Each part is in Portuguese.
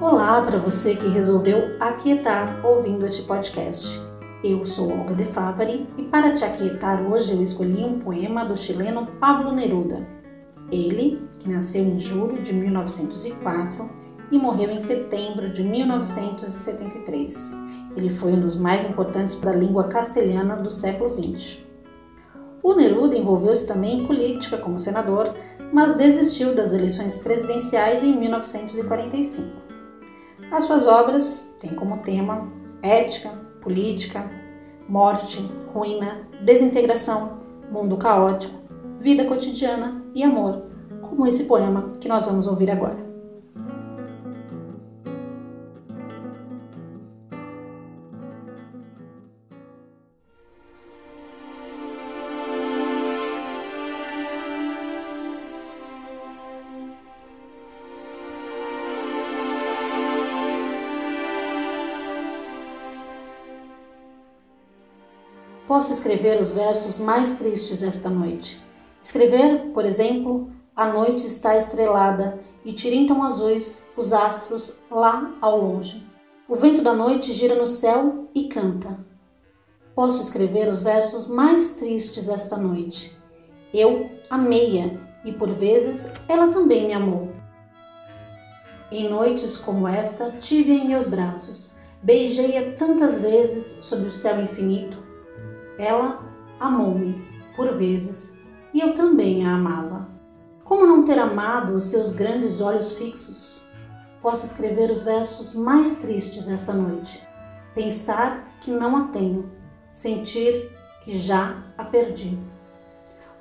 Olá para você que resolveu aquietar ouvindo este podcast. Eu sou Olga de Favari e para te aquietar hoje eu escolhi um poema do chileno Pablo Neruda. Ele, que nasceu em julho de 1904 e morreu em setembro de 1973. Ele foi um dos mais importantes para a língua castelhana do século XX. O Neruda envolveu-se também em política como senador, mas desistiu das eleições presidenciais em 1945. As suas obras têm como tema ética, política, morte, ruína, desintegração, mundo caótico, vida cotidiana e amor, como esse poema que nós vamos ouvir agora. Posso escrever os versos mais tristes esta noite. Escrever, por exemplo, a noite está estrelada e tirintam azuis os astros lá ao longe. O vento da noite gira no céu e canta. Posso escrever os versos mais tristes esta noite. Eu amei-a e por vezes ela também me amou. Em noites como esta, tive em meus braços, beijei-a tantas vezes sob o céu infinito ela amou-me, por vezes, e eu também a amava. Como não ter amado os seus grandes olhos fixos? Posso escrever os versos mais tristes esta noite. Pensar que não a tenho, sentir que já a perdi.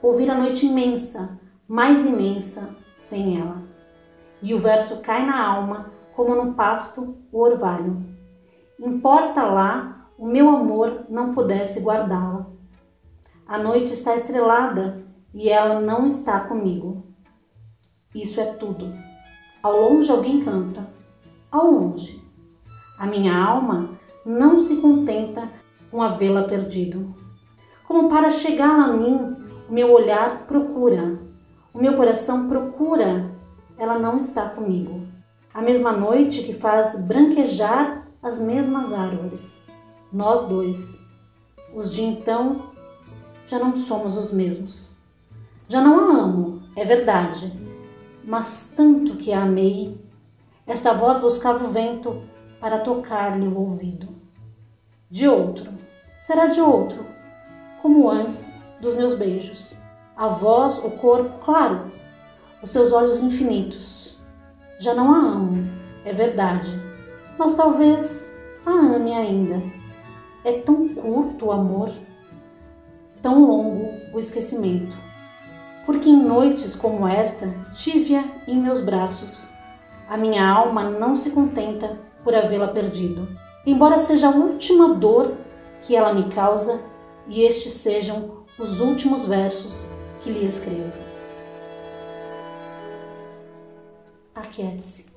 Ouvir a noite imensa, mais imensa, sem ela. E o verso cai na alma como no pasto o orvalho. Importa lá o meu amor não pudesse guardá-la. A noite está estrelada e ela não está comigo. Isso é tudo. Ao longe alguém canta, ao longe. A minha alma não se contenta com a vê-la perdido. Como para chegar a mim, o meu olhar procura, o meu coração procura, ela não está comigo. A mesma noite que faz branquejar as mesmas árvores nós dois, os de então, já não somos os mesmos. Já não a amo, é verdade, mas tanto que a amei, esta voz buscava o vento para tocar-lhe o ouvido. De outro, será de outro, como antes dos meus beijos. A voz, o corpo, claro, os seus olhos infinitos. Já não a amo, é verdade, mas talvez a ame ainda. É tão curto o amor, tão longo o esquecimento. Porque em noites como esta tive-a em meus braços. A minha alma não se contenta por havê-la perdido, embora seja a última dor que ela me causa e estes sejam os últimos versos que lhe escrevo. Aquiete-se.